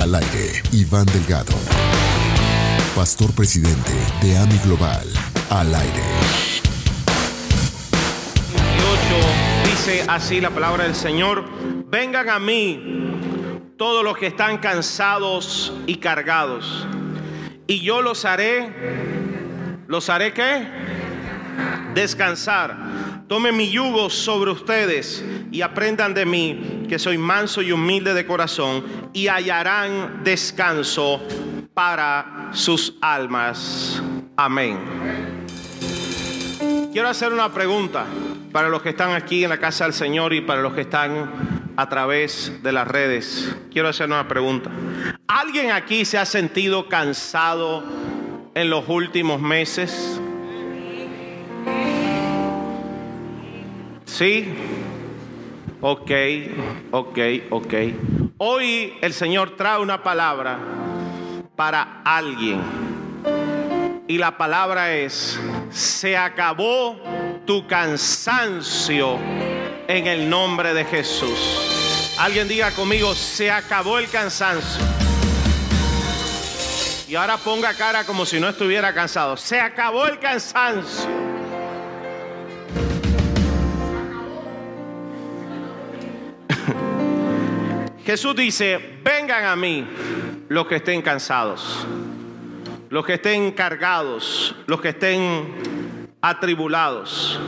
Al aire, Iván Delgado, pastor presidente de AMI Global. Al aire. 18 dice así la palabra del Señor, vengan a mí todos los que están cansados y cargados, y yo los haré, los haré qué? Descansar. Tomen mi yugo sobre ustedes y aprendan de mí, que soy manso y humilde de corazón, y hallarán descanso para sus almas. Amén. Quiero hacer una pregunta para los que están aquí en la casa del Señor y para los que están a través de las redes. Quiero hacer una pregunta. ¿Alguien aquí se ha sentido cansado en los últimos meses? ¿Sí? Ok, ok, ok. Hoy el Señor trae una palabra para alguien. Y la palabra es, se acabó tu cansancio en el nombre de Jesús. Alguien diga conmigo, se acabó el cansancio. Y ahora ponga cara como si no estuviera cansado. Se acabó el cansancio. Jesús dice, vengan a mí los que estén cansados, los que estén cargados, los que estén atribulados.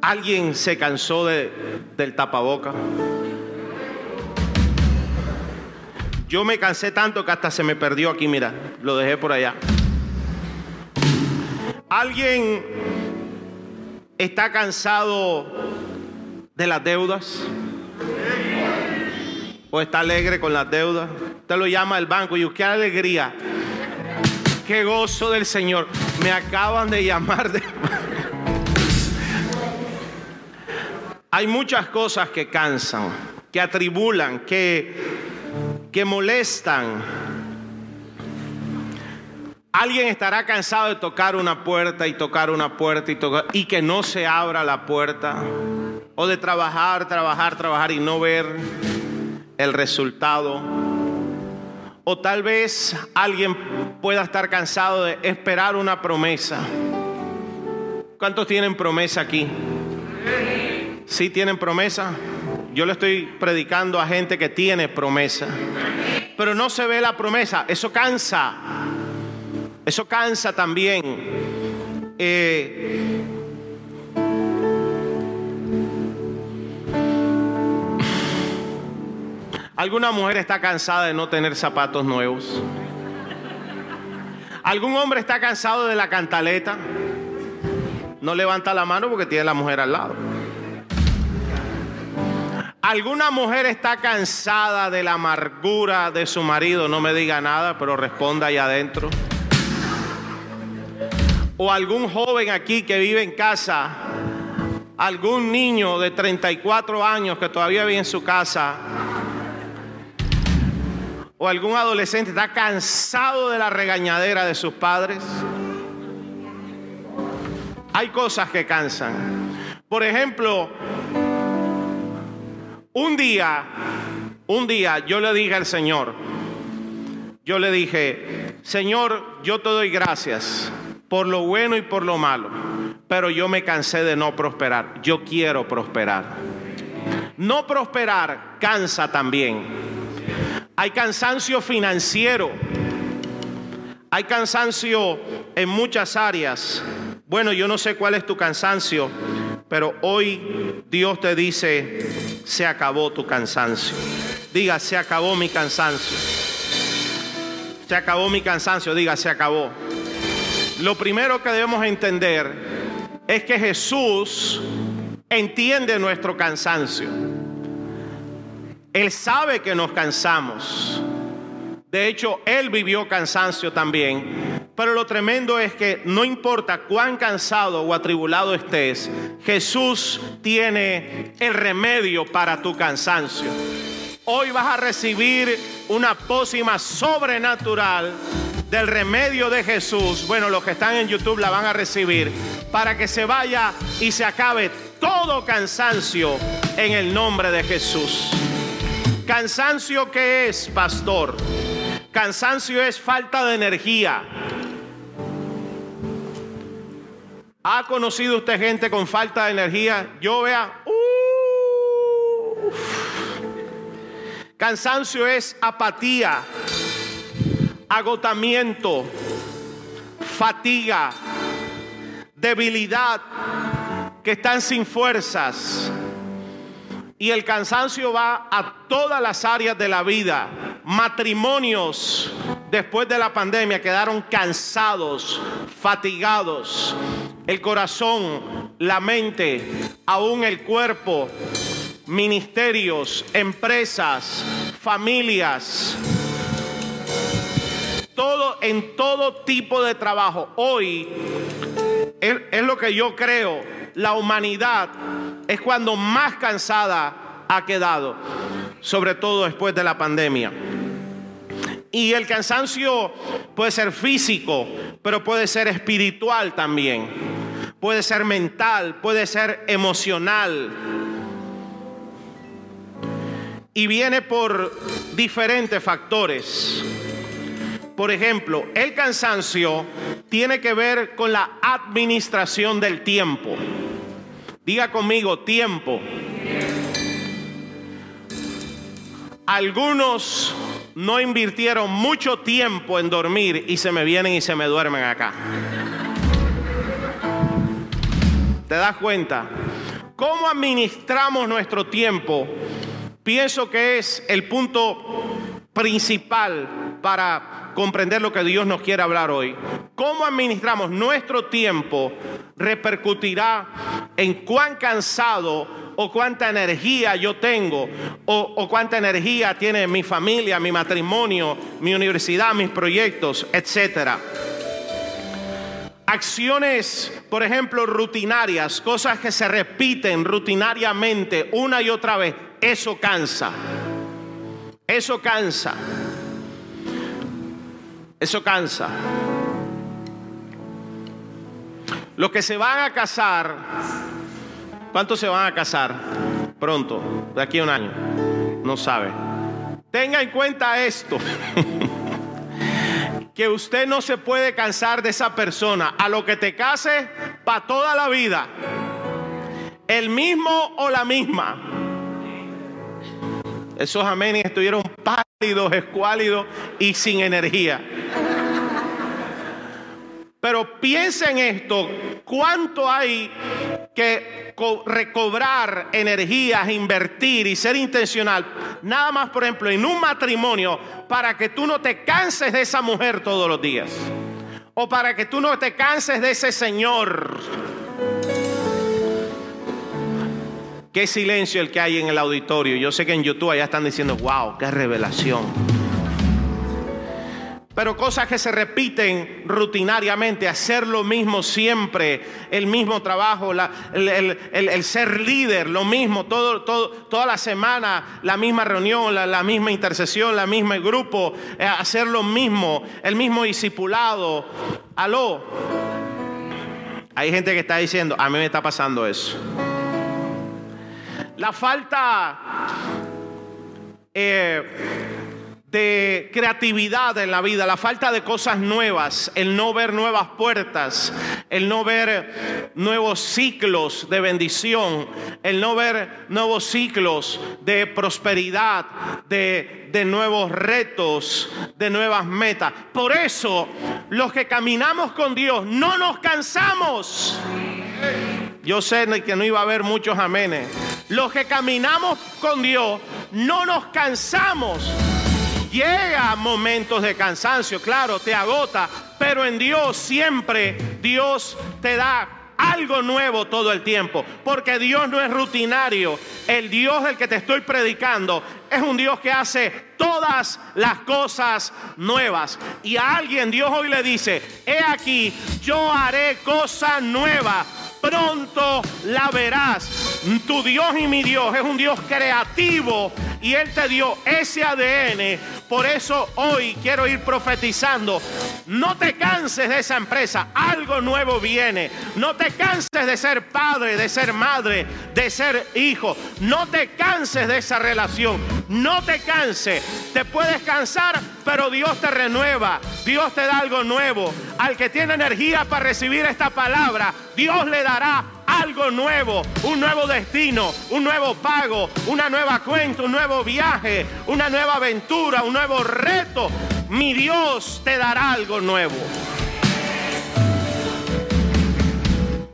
¿Alguien se cansó de, del tapaboca? Yo me cansé tanto que hasta se me perdió aquí, mira, lo dejé por allá. ¿Alguien está cansado de las deudas? ¿O está alegre con las deudas? Usted lo llama al banco y qué alegría, qué gozo del Señor. Me acaban de llamar de... Hay muchas cosas que cansan, que atribulan, que, que molestan. Alguien estará cansado de tocar una puerta y tocar una puerta y tocar y que no se abra la puerta. O de trabajar, trabajar, trabajar y no ver el resultado. O tal vez alguien pueda estar cansado de esperar una promesa. ¿Cuántos tienen promesa aquí? ¿Sí tienen promesa? Yo le estoy predicando a gente que tiene promesa. Pero no se ve la promesa. Eso cansa. Eso cansa también. Eh, ¿Alguna mujer está cansada de no tener zapatos nuevos? ¿Algún hombre está cansado de la cantaleta? No levanta la mano porque tiene la mujer al lado. ¿Alguna mujer está cansada de la amargura de su marido? No me diga nada, pero responda ahí adentro. O algún joven aquí que vive en casa, algún niño de 34 años que todavía vive en su casa, o algún adolescente está cansado de la regañadera de sus padres. Hay cosas que cansan. Por ejemplo, un día, un día yo le dije al Señor, yo le dije, Señor, yo te doy gracias por lo bueno y por lo malo, pero yo me cansé de no prosperar. Yo quiero prosperar. No prosperar cansa también. Hay cansancio financiero. Hay cansancio en muchas áreas. Bueno, yo no sé cuál es tu cansancio, pero hoy Dios te dice, se acabó tu cansancio. Diga, se acabó mi cansancio. Se acabó mi cansancio, diga, se acabó. Lo primero que debemos entender es que Jesús entiende nuestro cansancio. Él sabe que nos cansamos. De hecho, Él vivió cansancio también. Pero lo tremendo es que no importa cuán cansado o atribulado estés, Jesús tiene el remedio para tu cansancio. Hoy vas a recibir una pócima sobrenatural del remedio de Jesús. Bueno, los que están en YouTube la van a recibir para que se vaya y se acabe todo cansancio en el nombre de Jesús. Cansancio, ¿qué es, pastor? Cansancio es falta de energía. ¿Ha conocido usted gente con falta de energía? Yo vea. Cansancio es apatía, agotamiento, fatiga, debilidad, que están sin fuerzas. Y el cansancio va a todas las áreas de la vida. Matrimonios después de la pandemia quedaron cansados, fatigados. El corazón, la mente, aún el cuerpo, ministerios, empresas, familias. Todo en todo tipo de trabajo. Hoy es, es lo que yo creo. La humanidad es cuando más cansada ha quedado, sobre todo después de la pandemia. Y el cansancio puede ser físico, pero puede ser espiritual también. Puede ser mental, puede ser emocional. Y viene por diferentes factores. Por ejemplo, el cansancio tiene que ver con la administración del tiempo. Diga conmigo, tiempo. Algunos no invirtieron mucho tiempo en dormir y se me vienen y se me duermen acá. ¿Te das cuenta? ¿Cómo administramos nuestro tiempo? Pienso que es el punto principal para comprender lo que Dios nos quiere hablar hoy. Cómo administramos nuestro tiempo repercutirá en cuán cansado o cuánta energía yo tengo o, cuánta energía tiene mi familia, mi matrimonio, mi universidad, mis proyectos, etcétera. Acciones, por ejemplo, rutinarias, cosas que se repiten rutinariamente una y otra vez, eso cansa. Eso cansa. Eso cansa. Los que se van a casar, ¿cuántos se van a casar? Pronto, de aquí a un año. No sabe. Tenga en cuenta esto. que usted no se puede cansar de esa persona. A lo que te case, para toda la vida. El mismo o la misma. Esos amenes estuvieron pálidos, escuálidos y sin energía. Pero piensa en esto, cuánto hay que recobrar energías, invertir y ser intencional. Nada más, por ejemplo, en un matrimonio, para que tú no te canses de esa mujer todos los días. O para que tú no te canses de ese señor. Qué silencio el que hay en el auditorio. Yo sé que en YouTube ya están diciendo, wow, qué revelación. Pero cosas que se repiten rutinariamente, hacer lo mismo siempre, el mismo trabajo, el, ser líder, lo mismo, toda la semana, la misma reunión, la, la misma intercesión, la misma grupo, eh, hacer lo mismo, el mismo discipulado. Aló. Hay gente que está diciendo, a mí me está pasando eso. La falta eh, de creatividad en la vida, la falta de cosas nuevas, el no ver nuevas puertas, el no ver nuevos ciclos de bendición, el no ver nuevos ciclos de prosperidad, de, de nuevos retos, de nuevas metas. Por eso, los que caminamos con Dios no nos cansamos. Yo sé que no iba a haber muchos amenes. Los que caminamos con Dios no nos cansamos. Llega momentos de cansancio, claro, te agota, pero en Dios siempre Dios te da algo nuevo todo el tiempo, porque Dios no es rutinario. El Dios del que te estoy predicando es un Dios que hace todas las cosas nuevas. Y a alguien Dios hoy le dice, he aquí, yo haré cosas nuevas pronto la verás. Tu Dios y mi Dios es un Dios creativo y Él te dio ese ADN Por eso hoy quiero ir profetizando. No te canses de esa empresa. Algo nuevo viene. No te canses de ser padre, de ser madre, de ser hijo. No te canses de esa relación. No te canses. Te puedes cansar, pero Dios te renueva. Dios te da algo nuevo. Al que tiene energía para recibir esta palabra, Dios le dará algo nuevo, un nuevo destino, un nuevo pago, una nueva cuenta, un nuevo viaje, una nueva aventura, un nuevo reto. Mi Dios te dará algo nuevo.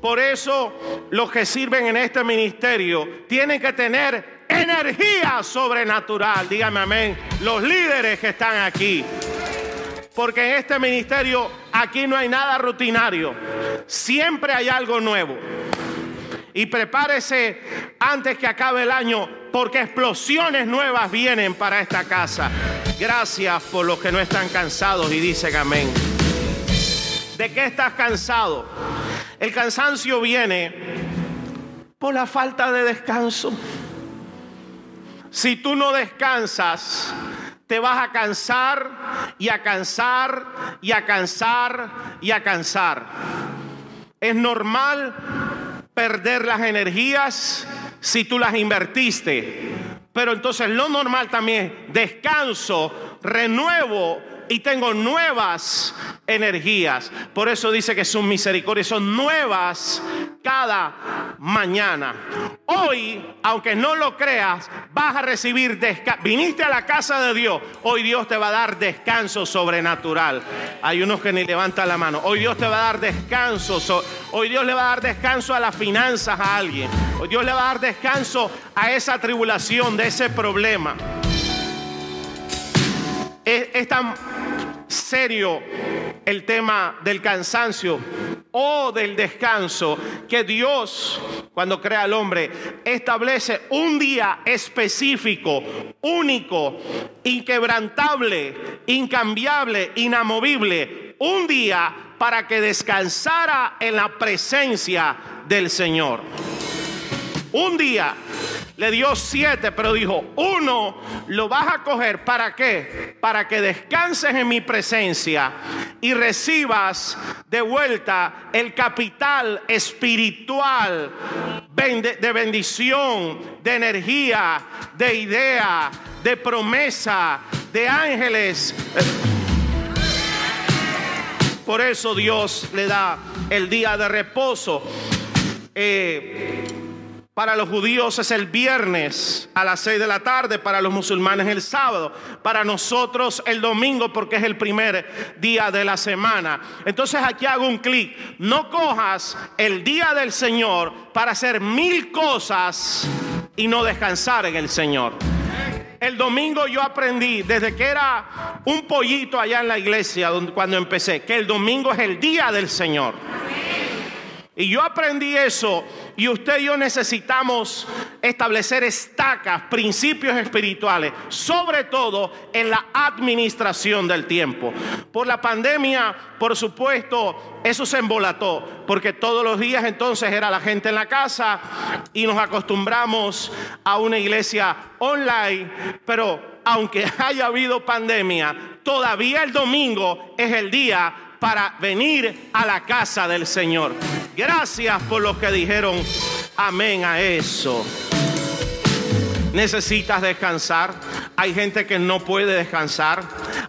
Por eso los que sirven en este ministerio tienen que tener energía sobrenatural. Dígame amén. Los líderes que están aquí. Porque en este ministerio aquí no hay nada rutinario. Siempre hay algo nuevo. Y prepárese antes que acabe el año porque explosiones nuevas vienen para esta casa. Gracias por los que no están cansados y dicen amén. ¿De qué estás cansado? El cansancio viene por la falta de descanso. Si tú no descansas, te vas a cansar y a cansar y a cansar y a cansar. Es normal perder las energías si tú las invertiste. Pero entonces lo normal también es descanso, renuevo y tengo nuevas energías. Por eso dice que sus misericordias son nuevas cada mañana. Hoy, aunque no lo creas, vas a recibir descanso. Viniste a la casa de Dios. Hoy Dios te va a dar descanso sobrenatural. Hay unos que ni levantan la mano. Hoy Dios te va a dar descanso. Hoy Dios le va a dar descanso a las finanzas a alguien. Hoy Dios le va a dar descanso a esa tribulación, de ese problema. Es, tan serio el tema del cansancio o del descanso que Dios, cuando crea al hombre, establece un día específico, único, inquebrantable, incambiable, inamovible, un día para que descansara en la presencia del Señor. Un día le dio siete, pero dijo, uno lo vas a coger. ¿Para qué? Para que descanses en mi presencia y recibas de vuelta el capital espiritual de bendición, de energía, de idea, de promesa, de ángeles. Por eso Dios le da el día de reposo. Eh, para los judíos es el viernes a las 6 de la tarde, para los musulmanes el sábado, para nosotros el domingo porque es el primer día de la semana. Entonces aquí hago un clic. No cojas el día del Señor para hacer mil cosas y no descansar en el Señor. El domingo yo aprendí, desde que era un pollito allá en la iglesia, cuando empecé, que el domingo es el día del Señor. Y yo aprendí eso y usted y yo necesitamos establecer estacas, principios espirituales, sobre todo en la administración del tiempo. Por la pandemia, por supuesto, eso se embolató, porque todos los días entonces era la gente en la casa y nos acostumbramos a una iglesia online, pero aunque haya habido pandemia, todavía el domingo es el día para venir a la casa del Señor. Gracias por los que dijeron amén a eso. Necesitas descansar. Hay gente que no puede descansar.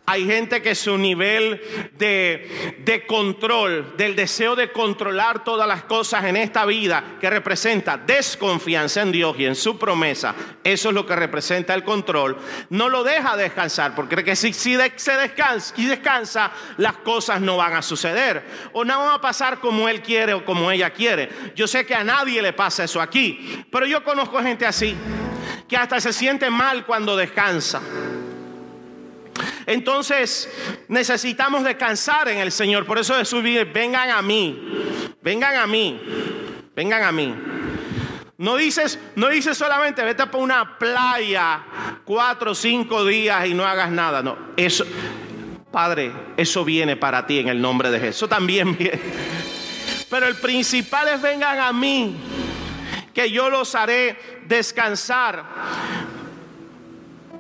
Hay gente que su nivel de, de, control, del deseo de controlar todas las cosas en esta vida, que representa desconfianza en Dios y en su promesa, eso es lo que representa el control, no lo deja descansar, porque si, si se descansa, descansa, las cosas no van a suceder, o no van a pasar como él quiere o como ella quiere. Yo sé que a nadie le pasa eso aquí, pero yo conozco gente así que hasta se siente mal cuando descansa. Entonces necesitamos descansar en el Señor. Por eso Jesús dice, vengan a mí, vengan a mí, vengan a mí. No dices, no dices solamente vete por una playa cuatro o cinco días y no hagas nada. No, eso, Padre, eso viene para ti en el nombre de Jesús. Eso también viene. Pero el principal es vengan a mí, que yo los haré descansar.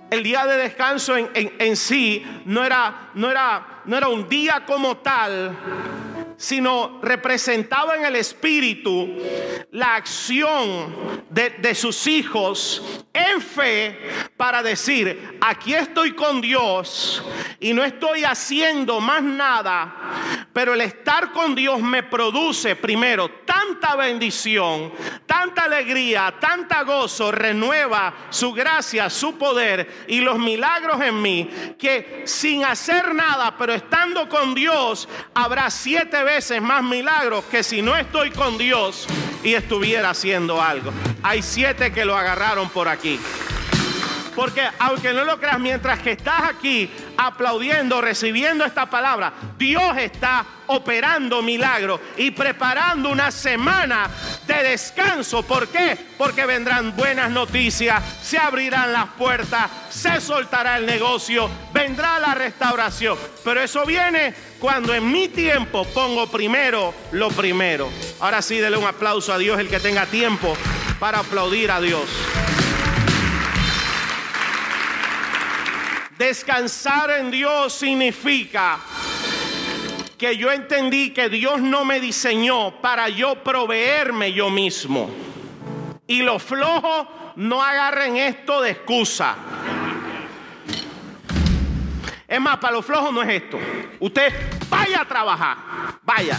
el día de descanso en, en sí no era, no, era, no era un día como tal, sino representaba en el espíritu la acción de, sus hijos en fe para decir, aquí estoy con Dios y no estoy haciendo más nada, pero el estar con Dios me produce primero tanta bendición, tanta alegría, tanta gozo, renueva su gracia, su poder y los milagros en mí, que sin hacer nada, pero estando con Dios, habrá siete veces más milagros que si no estoy con Dios y estuviera haciendo algo. Hay siete que lo agarraron por aquí. Porque aunque no lo creas, mientras que estás aquí aplaudiendo, recibiendo esta palabra, Dios está operando milagros y preparando una semana de descanso. ¿Por qué? Porque vendrán buenas noticias, se abrirán las puertas, se soltará el negocio, vendrá la restauración. Pero eso viene cuando en mi tiempo pongo primero lo primero. Ahora sí, dele un aplauso a Dios el que tenga tiempo para aplaudir a Dios. Descansar en Dios significa que yo entendí que Dios no me diseñó para yo proveerme yo mismo. Y los flojos no agarren esto de excusa. Es más, para los flojos no es esto. Usted vaya a trabajar, vaya.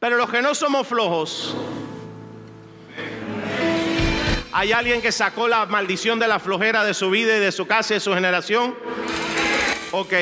Pero los que no somos flojos, ¿Hay alguien que sacó la maldición de la flojera de su vida y de su casa y de su generación? Ok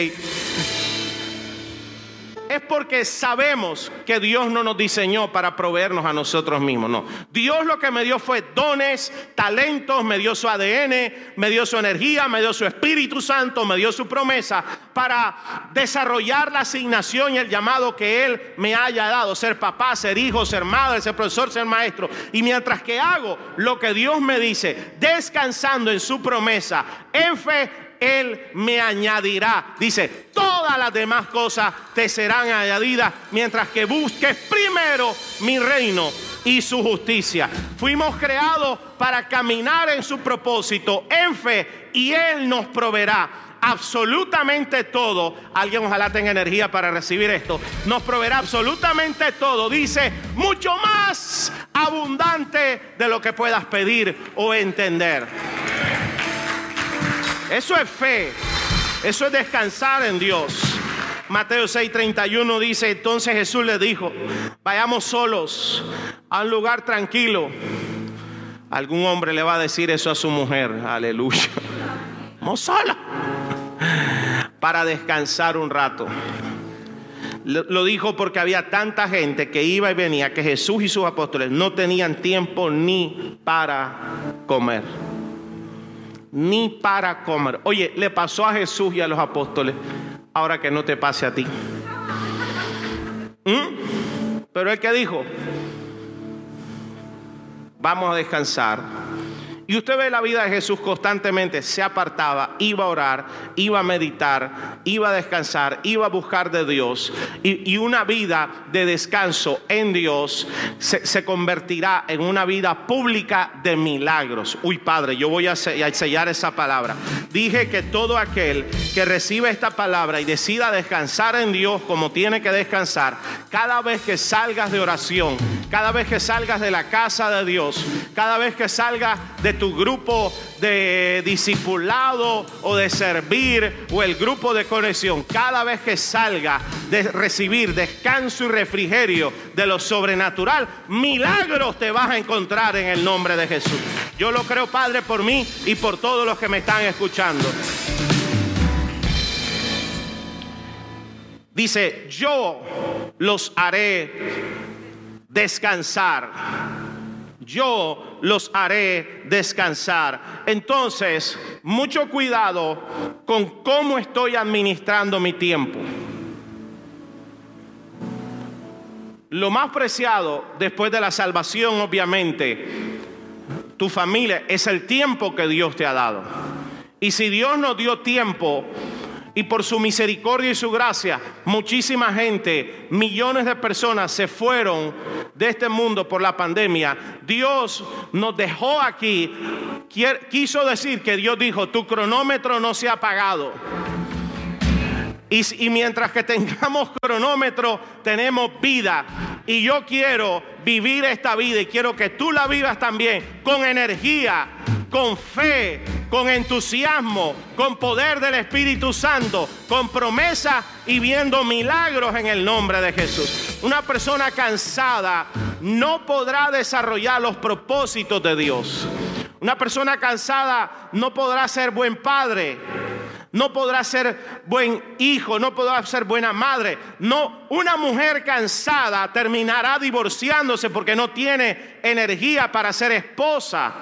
es porque sabemos que Dios no nos diseñó para proveernos a nosotros mismos. No. Dios lo que me dio fue dones, talentos, me dio su ADN, me dio su energía, me dio su Espíritu Santo, me dio su promesa para desarrollar la asignación y el llamado que Él me haya dado. Ser papá, ser hijo, ser madre, ser profesor, ser maestro. Y mientras que hago lo que Dios me dice, descansando en su promesa, en fe, él me añadirá. Dice, todas las demás cosas te serán añadidas mientras que busques primero mi reino y su justicia. Fuimos creados para caminar en su propósito, en fe, y Él nos proveerá absolutamente todo. Alguien ojalá tenga energía para recibir esto. Nos proveerá absolutamente todo. Dice, mucho más abundante de lo que puedas pedir o entender. Eso es fe. Eso es descansar en Dios. Mateo 6:31 dice, entonces Jesús le dijo, vayamos solos a un lugar tranquilo. Algún hombre le va a decir eso a su mujer, aleluya. Vamos sola para descansar un rato. Lo dijo porque había tanta gente que iba y venía que Jesús y sus apóstoles no tenían tiempo ni para comer ni para comer. Oye, le pasó a Jesús y a los apóstoles, ahora que no te pase a ti. ¿Mm? Pero el que dijo, vamos a descansar y usted ve la vida de Jesús constantemente, se apartaba, iba a orar, iba a meditar, iba a descansar, iba a buscar de Dios. Y, una vida de descanso en Dios se, se, convertirá en una vida pública de milagros. Uy, Padre, yo voy a sellar esa palabra. Dije que todo aquel que recibe esta palabra y decida descansar en Dios como tiene que descansar, cada vez que salgas de oración, cada vez que salgas de la casa de Dios, cada vez que salgas de tu grupo de discipulado o de servir o el grupo de conexión, cada vez que salga de recibir descanso y refrigerio de lo sobrenatural, milagros te vas a encontrar en el nombre de Jesús. Yo lo creo, Padre, por mí y por todos los que me están escuchando. Dice, yo los haré descansar. Yo los haré descansar. Entonces, mucho cuidado con cómo estoy administrando mi tiempo. Lo más preciado después de la salvación, obviamente, tu familia, es el tiempo que Dios te ha dado. Y si Dios nos dio tiempo, y por su misericordia y su gracia, muchísima gente, millones de personas se fueron de este mundo por la pandemia. Dios nos dejó aquí. Quiso decir que Dios dijo, tu cronómetro no se ha apagado. Y, mientras que tengamos cronómetro, tenemos vida. Y yo quiero vivir esta vida y quiero que tú la vivas también con energía, con fe, con entusiasmo, con poder del Espíritu Santo, con promesa y viendo milagros en el nombre de Jesús. Una persona cansada no podrá desarrollar los propósitos de Dios. Una persona cansada no podrá ser buen padre no podrá ser buen hijo, no podrá ser buena madre. No, una mujer cansada terminará divorciándose porque no tiene energía para ser esposa.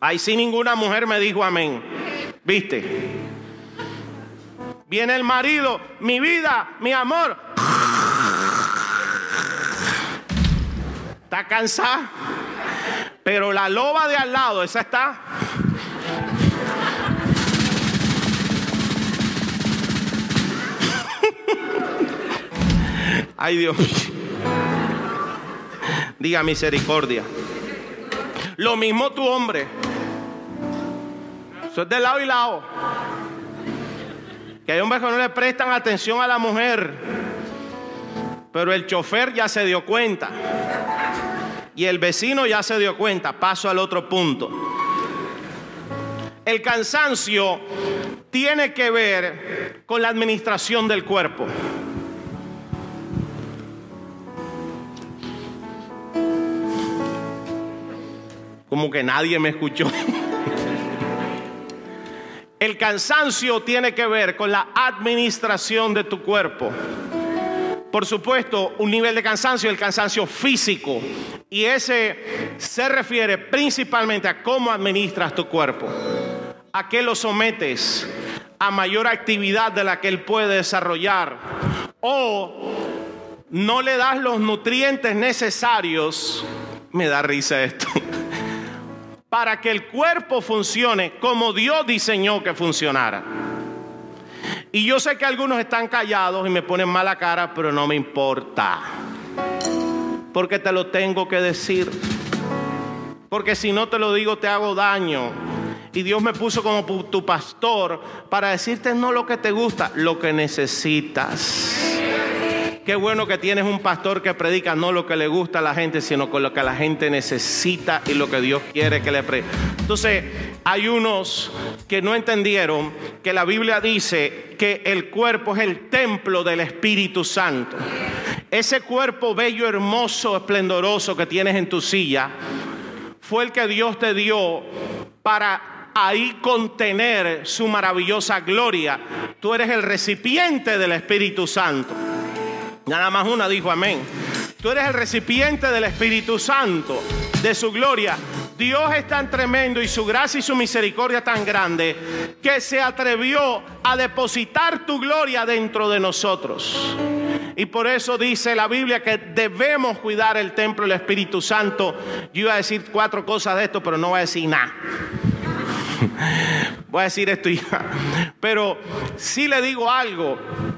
Ahí sí ninguna mujer me dijo amén. ¿Viste? Viene el marido, mi vida, mi amor. Está cansada. Pero la loba de al lado, esa está. Ay Dios. Diga misericordia. Lo mismo tu hombre. Eso es de lado y lado. Que hay hombres que no le prestan atención a la mujer. Pero el chofer ya se dio cuenta. Y el vecino ya se dio cuenta. Paso al otro punto. El cansancio tiene que ver con la administración del cuerpo. Como que nadie me escuchó. El cansancio tiene que ver con la administración de tu cuerpo. Por supuesto, un nivel de cansancio, el cansancio físico. Y ese se refiere principalmente a cómo administras tu cuerpo. A qué lo sometes. A mayor actividad de la que él puede desarrollar. O no le das los nutrientes necesarios. Me da risa esto para que el cuerpo funcione como Dios diseñó que funcionara. Y yo sé que algunos están callados y me ponen mala cara, pero no me importa. Porque te lo tengo que decir. Porque si no te lo digo te hago daño. Y Dios me puso como tu pastor para decirte no lo que te gusta, lo que necesitas. Qué bueno que tienes un pastor que predica no lo que le gusta a la gente, sino con lo que la gente necesita y lo que Dios quiere que le predique. Entonces, hay unos que no entendieron que la Biblia dice que el cuerpo es el templo del Espíritu Santo. Ese cuerpo bello, hermoso, esplendoroso que tienes en tu silla, fue el que Dios te dio para ahí contener su maravillosa gloria. Tú eres el recipiente del Espíritu Santo. Nada más una dijo amén. Tú eres el recipiente del Espíritu Santo, de su gloria. Dios es tan tremendo y su gracia y su misericordia tan grande que se atrevió a depositar tu gloria dentro de nosotros. Y por eso dice la Biblia que debemos cuidar el templo del Espíritu Santo. Yo iba a decir cuatro cosas de esto, pero no voy a decir nada. Voy a decir esto ya. Pero si le digo algo,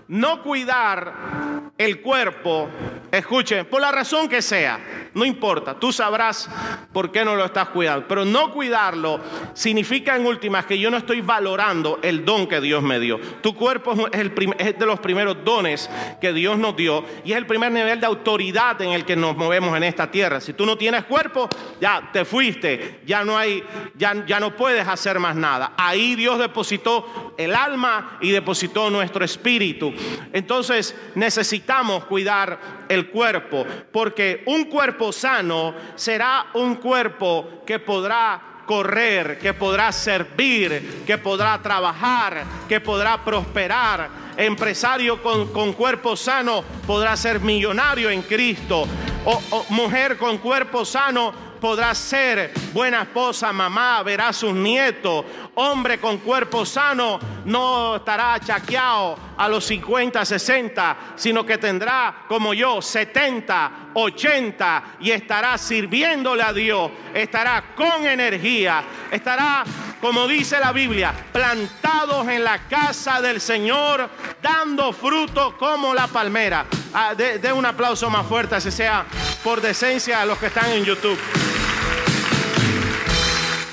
no cuidar el cuerpo, escuche, por la razón que sea, no importa, tú sabrás por qué no lo estás cuidando. Pero no cuidarlo significa en últimas que yo no estoy valorando el don que Dios me dio. Tu cuerpo es, el de los primeros dones que Dios nos dio y es el primer nivel de autoridad en el que nos movemos en esta tierra. Si tú no tienes cuerpo, ya te fuiste, ya no hay, ya, ya no puedes hacer más nada. Ahí Dios depositó el alma y depositó nuestro espíritu. Entonces necesitamos cuidar el cuerpo, porque un cuerpo sano será un cuerpo que podrá correr, que podrá servir, que podrá trabajar, que podrá prosperar. Empresario con, cuerpo sano podrá ser millonario en Cristo. o mujer con cuerpo sano podrá ser buena esposa, mamá, verá a sus nietos. Hombre con cuerpo sano no estará chaqueado a los 50, 60, sino que tendrá como yo 70, 80 y estará sirviéndole a Dios, estará con energía, estará como dice la Biblia, plantados en la casa del Señor, dando fruto como la palmera. Ah, de, un aplauso más fuerte, así sea por decencia a los que están en YouTube.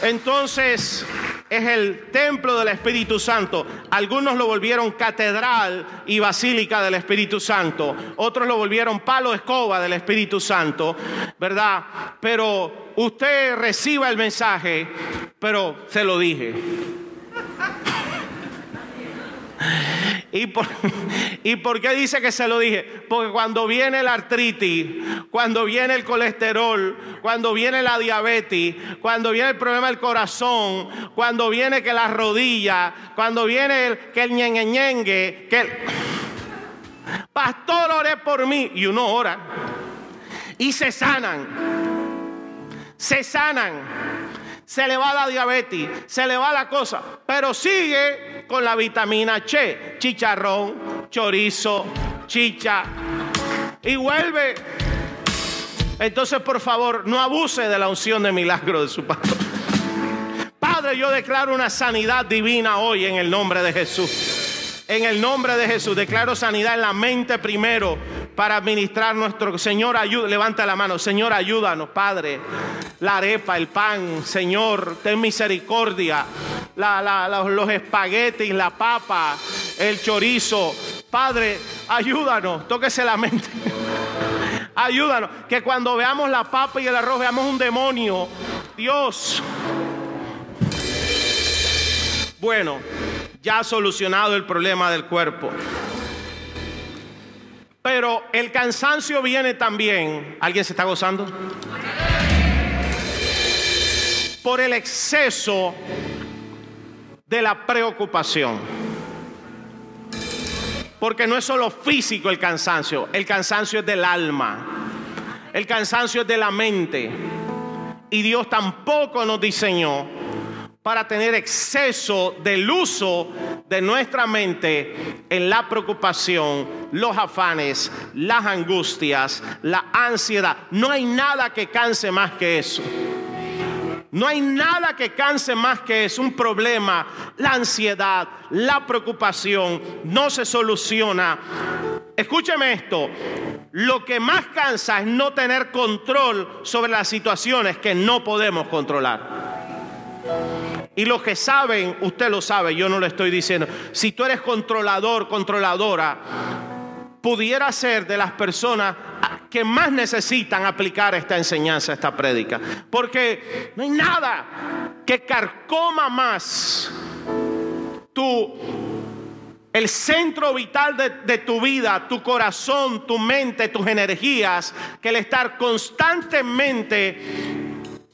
Entonces, es el templo del Espíritu Santo. Algunos lo volvieron catedral y basílica del Espíritu Santo. Otros lo volvieron palo escoba del Espíritu Santo, ¿verdad? Pero usted reciba el mensaje, pero se lo dije. ¿Y por, ¿Y por qué dice que se lo dije? Porque cuando viene la artritis, cuando viene el colesterol, cuando viene la diabetes, cuando viene el problema del corazón, cuando viene que la rodilla, cuando viene el, que el ñengue, que el... Pastor, oré por mí. Y uno ora. Y se sanan. Se sanan se le va la diabetes, se le va la cosa, pero sigue con la vitamina C, chicharrón, chorizo, chicha, y vuelve. Entonces, por favor, no abuse de la unción de milagro de su pastor. Padre, yo declaro una sanidad divina hoy en el nombre de Jesús. En el nombre de Jesús declaro sanidad en la mente primero para administrar nuestro Señor, ayuda, levanta la mano, Señor, ayúdanos, Padre. La arepa, el pan, Señor, ten misericordia. los espaguetis, la papa, el chorizo. Padre, ayúdanos, tóquese la mente. ayúdanos, que cuando veamos la papa y el arroz veamos un demonio. Dios. Bueno, ya ha solucionado el problema del cuerpo. Pero el cansancio viene también. ¿Alguien se está gozando? Por el exceso de la preocupación. Porque no es solo físico el cansancio, el cansancio es del alma, el cansancio es de la mente. Y Dios tampoco nos diseñó para tener exceso del uso de nuestra mente en la preocupación, los afanes, las angustias, la ansiedad. No hay nada que canse más que eso. No hay nada que canse más que es un problema. La ansiedad, la preocupación no se soluciona. Escúcheme esto. Lo que más cansa es no tener control sobre las situaciones que no podemos controlar. Y los que saben, usted lo sabe, yo no le estoy diciendo. Si tú eres controlador, controladora, pudiera ser de las personas que más necesitan aplicar esta enseñanza, esta prédica. Porque no hay nada que carcoma más tu el centro vital de, tu vida, tu corazón, tu mente, tus energías, que el estar constantemente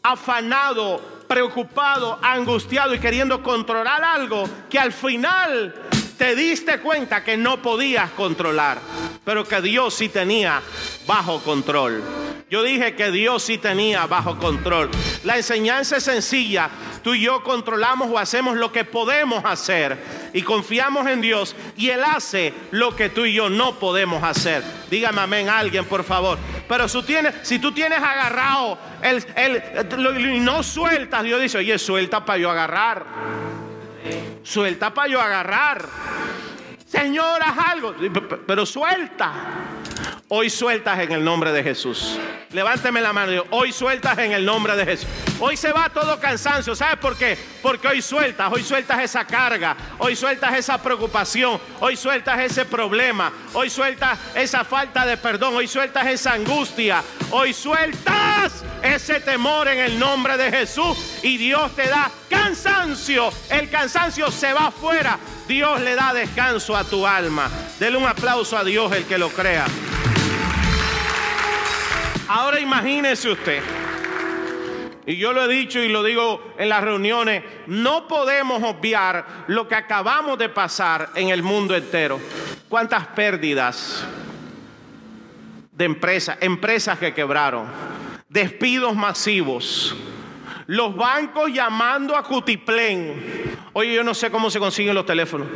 afanado preocupado, angustiado y queriendo controlar algo que al final te diste cuenta que no podías controlar, pero que Dios sí tenía bajo control. Yo dije que Dios sí tenía bajo control. La enseñanza es sencilla. Tú y yo controlamos o hacemos lo que podemos hacer y confiamos en Dios y Él hace lo que tú y yo no podemos hacer. Dígame amén alguien, por favor. Pero si, tienes, si tú tienes agarrado el, el, y no sueltas, Dios dice, oye, suelta para yo agarrar. Suelta para yo agarrar. Señor, haz algo. Pero suelta. Hoy sueltas en el nombre de Jesús. Levánteme la mano. Hoy sueltas en el nombre de Jesús. Hoy se va todo cansancio. ¿Sabes por qué? Porque hoy sueltas. Hoy sueltas esa carga. Hoy sueltas esa preocupación. Hoy sueltas ese problema. Hoy sueltas esa falta de perdón. Hoy sueltas esa angustia. Hoy sueltas ese temor en el nombre de Jesús. Y Dios te da cansancio. El cansancio se va afuera. Dios le da descanso a tu alma. Dele un aplauso a Dios el que lo crea. Ahora imagínese usted. Y yo lo he dicho y lo digo en las reuniones, no podemos obviar lo que acabamos de pasar en el mundo entero. ¿Cuántas pérdidas de empresas, empresas que quebraron, despidos masivos, los bancos llamando a Cutiplén? Oye, yo no sé cómo se consiguen los teléfonos.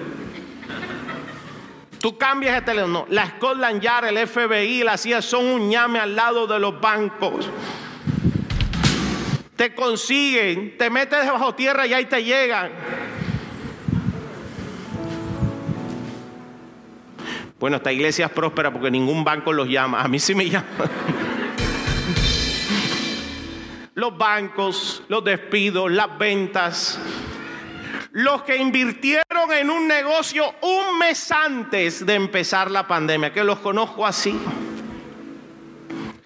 Tú cambias el teléfono. La Scotland Yard, el FBI, la CIA son un llame al lado de los bancos. te consiguen, te metes debajo tierra y ahí te llegan. Bueno, esta iglesia es próspera porque ningún banco los llama. A mí sí me llama. los bancos, los despidos, las ventas. Los que invirtieron en un negocio un mes antes de empezar la pandemia, que los conozco así.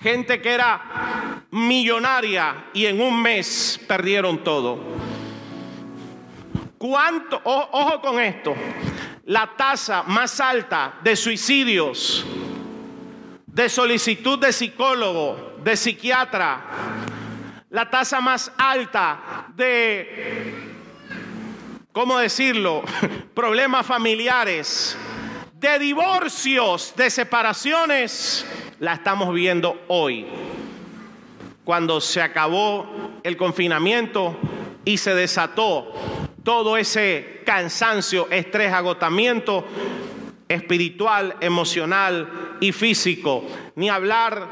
Gente que era millonaria y en un mes perdieron todo. ¿Cuánto? ojo con esto la tasa más alta de suicidios, de solicitud de psicólogo, de psiquiatra, la tasa más alta de, ¿cómo decirlo?, problemas familiares, de divorcios, de separaciones, la estamos viendo hoy. Cuando se acabó el confinamiento y se desató todo ese cansancio, estrés, agotamiento espiritual, emocional y físico. Ni hablar,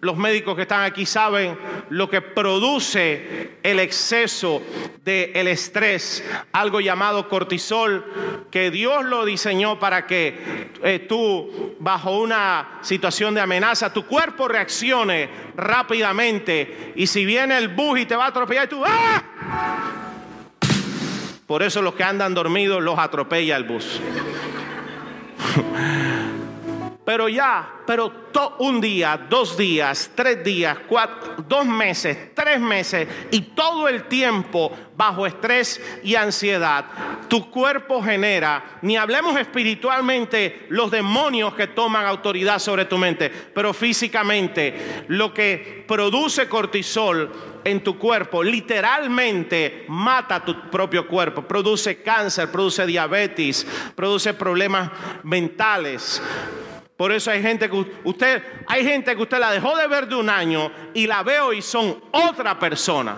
los médicos que están aquí saben lo que produce el exceso del el estrés, algo llamado cortisol, que Dios lo diseñó para que eh, tú, bajo una situación de amenaza, tu cuerpo reaccione rápidamente. Y si viene el bus y te va a atropellar, tú, ¡ah! Por eso los que andan dormidos los atropella el bus. Pero ya, pero un día, dos días, tres días, dos meses, tres meses y todo el tiempo bajo estrés y ansiedad, tu cuerpo genera, ni hablemos espiritualmente los demonios que toman autoridad sobre tu mente, pero físicamente lo que produce cortisol en tu cuerpo literalmente mata tu propio cuerpo, produce cáncer, produce diabetes, produce problemas mentales. Por eso hay gente que usted, hay gente que usted la dejó de ver de un año y la veo y son otra persona.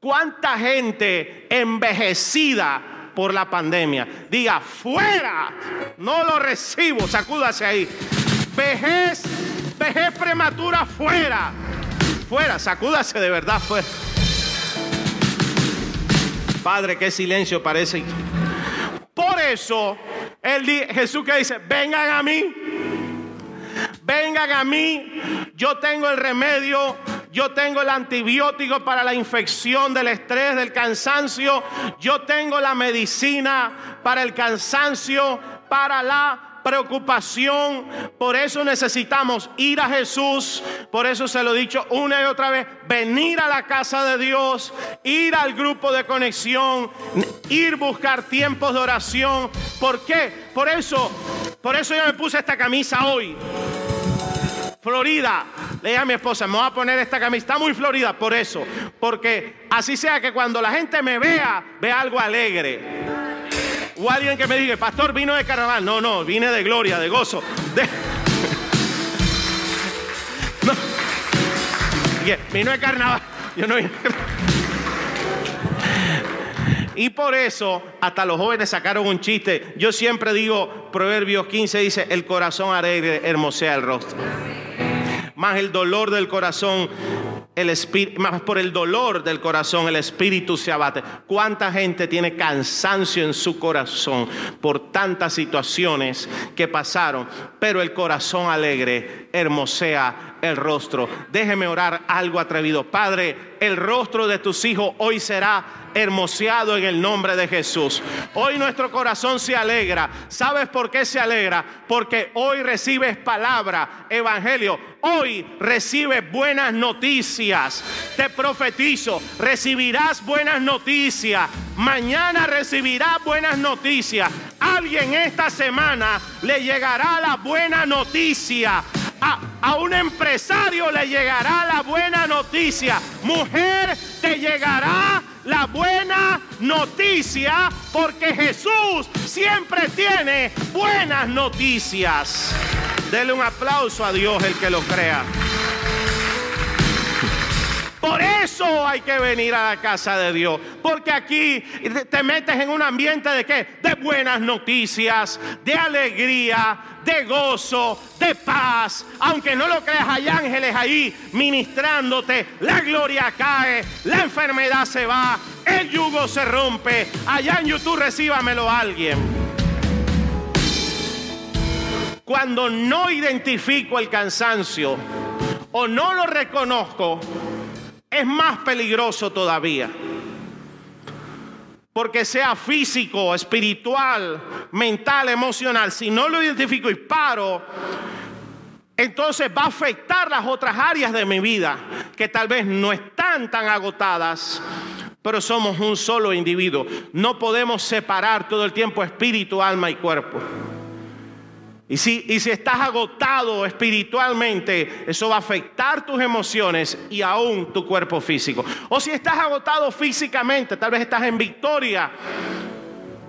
¿Cuánta gente envejecida por la pandemia? Diga, fuera, no lo recibo, sacúdase ahí. Vejez, vejez prematura, fuera, fuera, sacúdase de verdad, fuera. Padre, qué silencio parece. Por eso Jesús que dice, vengan a mí, vengan a mí, yo tengo el remedio, yo tengo el antibiótico para la infección del estrés, del cansancio, yo tengo la medicina para el cansancio, para la preocupación. Por eso necesitamos ir a Jesús. Por eso se lo he dicho una y otra vez. Venir a la casa de Dios. Ir al grupo de conexión. Ir buscar tiempos de oración. ¿Por qué? Por eso, por eso yo me puse esta camisa hoy. Florida. Le a mi esposa, me voy a poner esta camisa. Está muy florida por eso. Porque así sea que cuando la gente me vea, vea algo alegre. O alguien que me diga, pastor, vino de carnaval. No, no, vine de gloria, de gozo. No. Vino de carnaval. Yo no Y por eso hasta los jóvenes sacaron un chiste. Yo siempre digo, Proverbios 15 dice, el corazón alegre hermosea el rostro. Más el dolor del corazón el espíritu, más por el dolor del corazón, el espíritu se abate. ¿Cuánta gente tiene cansancio en su corazón por tantas situaciones que pasaron? Pero el corazón alegre hermosea el rostro. Déjeme orar algo atrevido. Padre, el rostro de tus hijos hoy será hermoseado en el nombre de Jesús. Hoy nuestro corazón se alegra. ¿Sabes por qué se alegra? Porque hoy recibes palabra, evangelio. Hoy recibes buenas noticias. Te profetizo, recibirás buenas noticias. Mañana recibirás buenas noticias. Alguien esta semana le llegará la buena noticia a, un empresario le llegará la buena noticia. Mujer, te llegará la buena noticia porque Jesús siempre tiene buenas noticias. Dele un aplauso a Dios el que lo crea. Por eso hay que venir a la casa de Dios. Porque aquí te metes en un ambiente de qué? De buenas noticias, de alegría, de gozo, de paz. Aunque no lo creas, hay ángeles ahí ministrándote. La gloria cae, la enfermedad se va, el yugo se rompe. Allá en YouTube recíbamelo alguien. Cuando no identifico el cansancio o no lo reconozco, es más peligroso todavía. Porque sea físico, espiritual, mental, emocional, si no lo identifico y paro, entonces va a afectar las otras áreas de mi vida que tal vez no están tan agotadas, pero somos un solo individuo. No podemos separar todo el tiempo espíritu, alma y cuerpo. Y si, y si estás agotado espiritualmente, eso va a afectar tus emociones y aún tu cuerpo físico. O si estás agotado físicamente, tal vez estás en victoria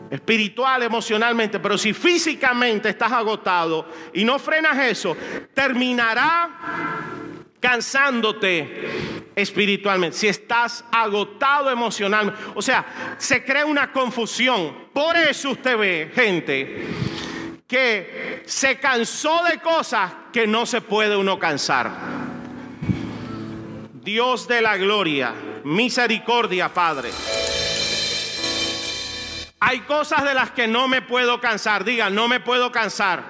espiritual, emocionalmente, pero si físicamente estás agotado y no frenas eso, terminará cansándote espiritualmente. Si estás agotado emocionalmente, o sea, se crea una confusión. Por eso usted ve gente que se cansó de cosas que no se puede uno cansar. Dios de la gloria, misericordia, Padre. Hay cosas de las que no me puedo cansar. Diga, no me puedo cansar.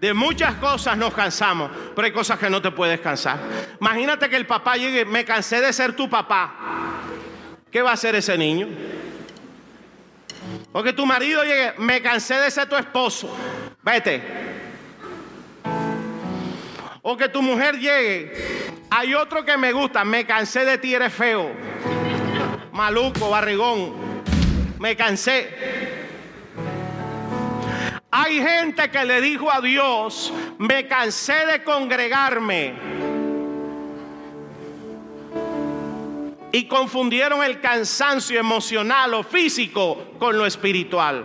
De muchas cosas nos cansamos, pero hay cosas que no te puedes cansar. Imagínate que el papá llegue, me cansé de ser tu papá. ¿Qué va a hacer ese niño? O que tu marido llegue, me cansé de ser tu esposo. Vete. O que tu mujer llegue. Hay otro que me gusta. Me cansé de ti, eres feo. Maluco, barrigón. Me cansé. Hay gente que le dijo a Dios, me cansé de congregarme. Y confundieron el cansancio emocional o físico con lo espiritual.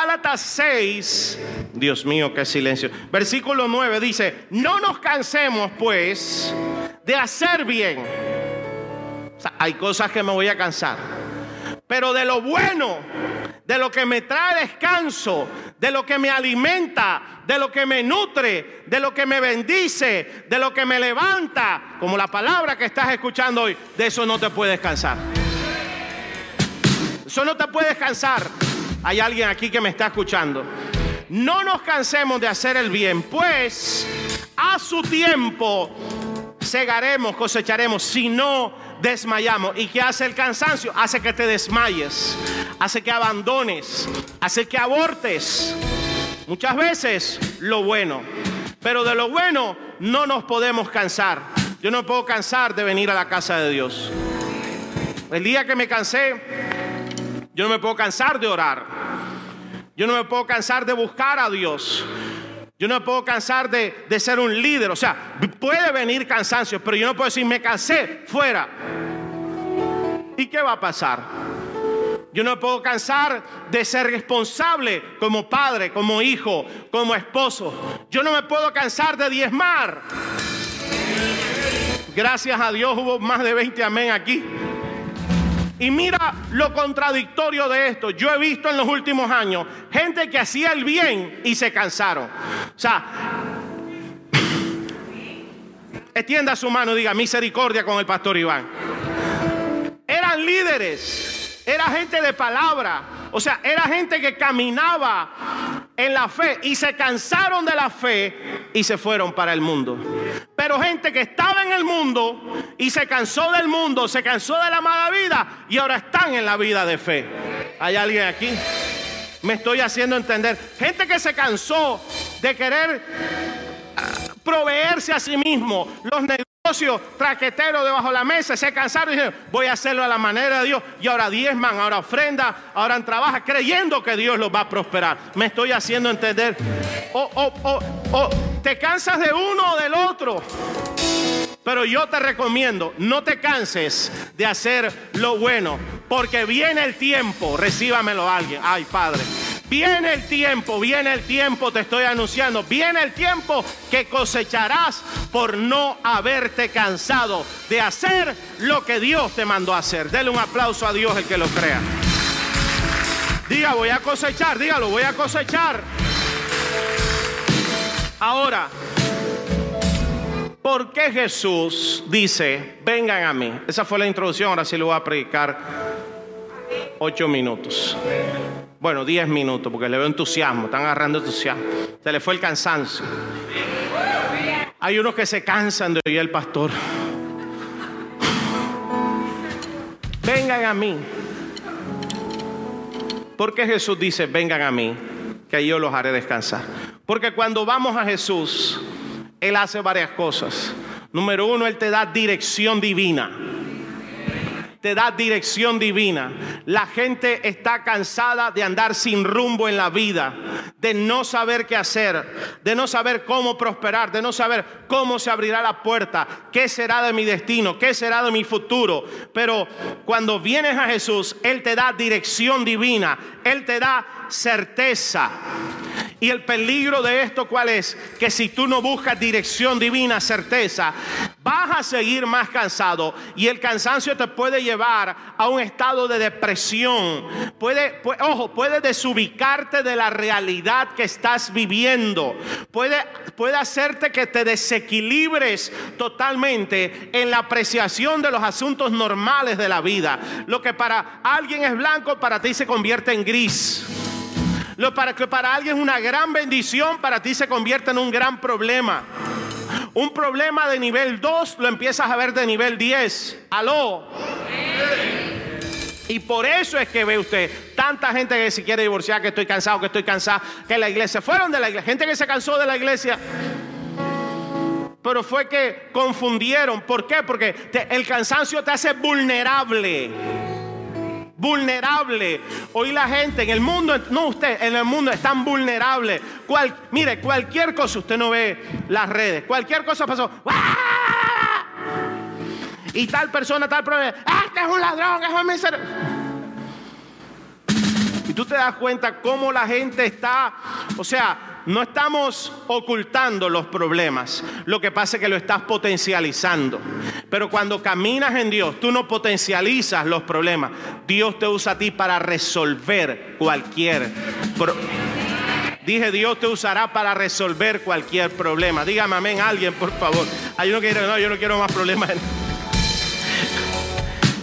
Gálatas 6, Dios mío, qué silencio. Versículo 9 dice, no nos cansemos pues de hacer bien. hay cosas que me voy a cansar. Pero de lo bueno, de lo que me trae descanso, de lo que me alimenta, de lo que me nutre, de lo que me bendice, de lo que me levanta, como la palabra que estás escuchando hoy, de eso no te puedes cansar. Eso no te puedes cansar. Hay alguien aquí que me está escuchando. No nos cansemos de hacer el bien, pues a su tiempo segaremos, cosecharemos, si no desmayamos. ¿Y qué hace el cansancio? Hace que te desmayes, hace que abandones, hace que abortes. Muchas veces lo bueno, pero de lo bueno no nos podemos cansar. Yo no puedo cansar de venir a la casa de Dios. El día que me cansé, yo no me puedo cansar de orar. Yo no me puedo cansar de buscar a Dios. Yo no me puedo cansar de, de, ser un líder. O sea, puede venir cansancio, pero yo no puedo decir, me cansé, fuera. ¿Y qué va a pasar? Yo no me puedo cansar de ser responsable como padre, como hijo, como esposo. Yo no me puedo cansar de diezmar. Gracias a Dios hubo más de 20 amén aquí. Y mira lo contradictorio de esto. Yo he visto en los últimos años gente que hacía el bien y se cansaron. O sea, extienda su mano y diga misericordia con el pastor Iván. Eran líderes, era gente de palabra, o sea, era gente que caminaba en la fe y se cansaron de la fe y se fueron para el mundo. Pero gente que estaba en el mundo y se cansó del mundo, se cansó de la mala vida y ahora están en la vida de fe. ¿Hay alguien aquí? Me estoy haciendo entender. Gente que se cansó de querer ah, proveerse a sí mismo los negocios traquetero debajo de la mesa, se cansaron y dijeron, voy a hacerlo a la manera de Dios. Y ahora diezman, ahora ofrenda, ahora trabaja creyendo que Dios los va a prosperar. Me estoy haciendo entender. O, o, o, te cansas de uno o del otro. Pero yo te recomiendo, no te canses de hacer lo bueno, porque viene el tiempo, recíbamelo alguien. Ay, Padre, Viene el tiempo, viene el tiempo, te estoy anunciando, viene el tiempo que cosecharás por no haberte cansado de hacer lo que Dios te mandó a hacer. Dele un aplauso a Dios el que lo crea. Diga, voy a cosechar, dígalo, voy a cosechar. Ahora, ¿por qué Jesús dice, vengan a mí? Esa fue la introducción, ahora sí lo voy a predicar ocho minutos. Bueno, 10 minutos, porque le veo entusiasmo, están agarrando entusiasmo. Se le fue el cansancio. Hay unos que se cansan de oír el pastor. Vengan a mí. Porque Jesús dice, vengan a mí, que yo los haré descansar. Porque cuando vamos a Jesús, Él hace varias cosas. Número uno, Él te da dirección divina te da dirección divina. La gente está cansada de andar sin rumbo en la vida, de no saber qué hacer, de no saber cómo prosperar, de no saber cómo se abrirá la puerta, qué será de mi destino, qué será de mi futuro. Pero cuando vienes a Jesús, Él te da dirección divina, Él te da certeza. Y el peligro de esto cuál es? Que si tú no buscas dirección divina, certeza, vas a seguir más cansado y el cansancio te puede llevar a un estado de depresión. Puede, ojo, puede desubicarte de la realidad que estás viviendo. Puede, puede hacerte que te desequilibres totalmente en la apreciación de los asuntos normales de la vida. Lo que para alguien es blanco, para ti se convierte en gris. Lo para que para alguien es una gran bendición, para ti se convierte en un gran problema. Un problema de nivel 2 lo empiezas a ver de nivel 10. Aló. Y por eso es que ve usted tanta gente que se quiere divorciar, que estoy cansado, que estoy cansado, que la iglesia fueron de la iglesia, gente que se cansó de la iglesia. Pero fue que confundieron. ¿Por qué? Porque el cansancio te hace vulnerable vulnerable. Hoy la gente en el mundo, no usted, en el mundo están vulnerables. Cual, mire, cualquier cosa, usted no ve las redes, cualquier cosa pasó. Y tal persona, tal problema, ah, este es un ladrón, es un miserable. Y tú te das cuenta cómo la gente está, o sea, no estamos ocultando los problemas, lo que pasa es que lo estás potencializando. Pero cuando caminas en Dios, tú no potencializas los problemas. Dios te usa a ti para resolver cualquier problema. Dije, Dios te usará para resolver cualquier problema. Dígame amén alguien, por favor. Hay uno que dice, no, yo no quiero más problemas.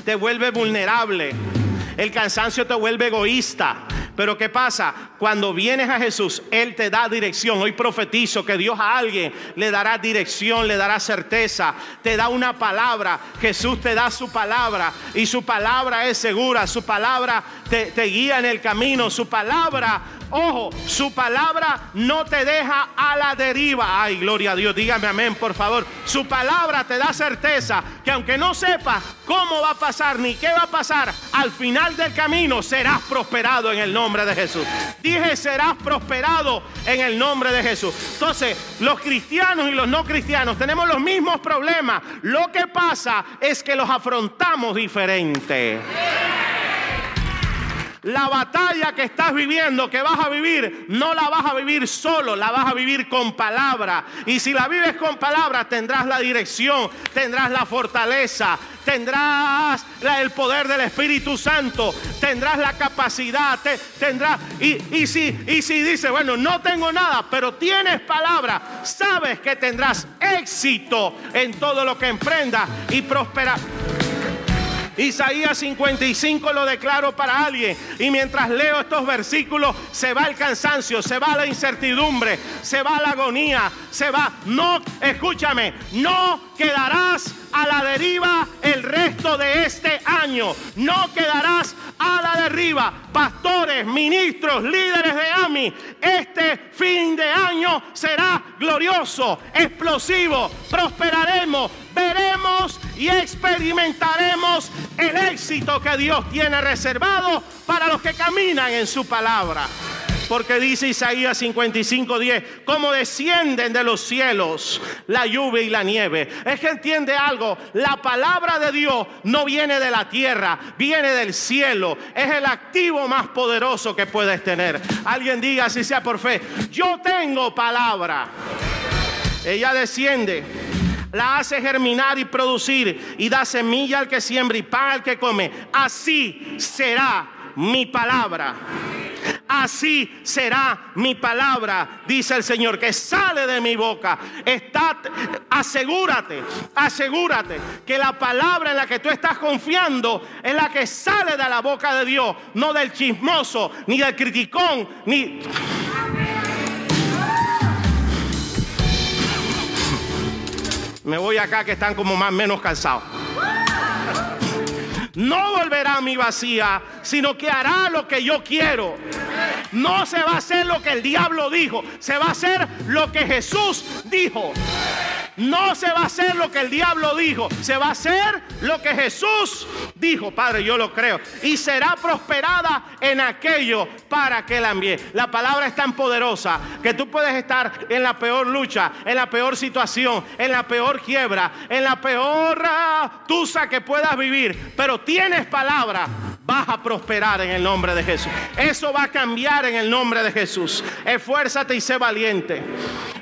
Te vuelve vulnerable. El cansancio te vuelve egoísta. Pero ¿qué pasa? Cuando vienes a Jesús, Él te da dirección. Hoy profetizo que Dios a alguien le dará dirección, le dará certeza, te da una palabra. Jesús te da su palabra y su palabra es segura, su palabra te, te guía en el camino, su palabra Ojo, su palabra no te deja a la deriva. Ay, gloria a Dios, dígame amén, por favor. Su palabra te da certeza que aunque no sepas cómo va a pasar ni qué va a pasar, al final del camino serás prosperado en el nombre de Jesús. Dije, serás prosperado en el nombre de Jesús. Entonces, los cristianos y los no cristianos tenemos los mismos problemas. Lo que pasa es que los afrontamos diferente. La batalla que estás viviendo, que vas a vivir, no la vas a vivir solo, la vas a vivir con palabra. Y si la vives con palabra, tendrás la dirección, tendrás la fortaleza, tendrás el poder del Espíritu Santo, tendrás la capacidad, tendrás. Y, si, y si dices, bueno, no tengo nada, pero tienes palabra, sabes que tendrás éxito en todo lo que emprendas y prosperar. Isaías 55 lo declaro para alguien. Y mientras leo estos versículos, se va el cansancio, se va la incertidumbre, se va la agonía, se va. No, escúchame, no quedarás a la deriva el resto de este año. No quedarás a la deriva. Pastores, ministros, líderes de AMI, este fin de año será glorioso, explosivo, prosperaremos, veremos y experimentaremos el éxito que Dios tiene reservado para los que caminan en su palabra. Porque dice Isaías 55, 10, como descienden de los cielos la lluvia y la nieve. Es que entiende algo, la palabra de Dios no viene de la tierra, viene del cielo. Es el activo más poderoso que puedes tener. Alguien diga, si sea por fe, yo tengo palabra. Ella desciende la hace germinar y producir y da semilla al que siembra y pan al que come. Así será mi palabra. Así será mi palabra, dice el Señor, que sale de mi boca. Está, asegúrate, asegúrate que la palabra en la que tú estás confiando es la que sale de la boca de Dios, no del chismoso, ni del criticón, ni... Me voy acá que están como más menos cansados no volverá a mi vacía, sino que hará lo que yo quiero. No se va a hacer lo que el diablo dijo, se va a hacer lo que Jesús dijo. No se va a hacer lo que el diablo dijo, se va a hacer lo que Jesús dijo, Padre, yo lo creo. Y será prosperada en aquello para que la envíe. La palabra es tan poderosa que tú puedes estar en la peor lucha, en la peor situación, en la peor quiebra, en la peor tusa que puedas vivir, pero tienes palabra, vas a prosperar en el nombre de Jesús. Eso va a cambiar en el nombre de Jesús. Esfuérzate y sé valiente.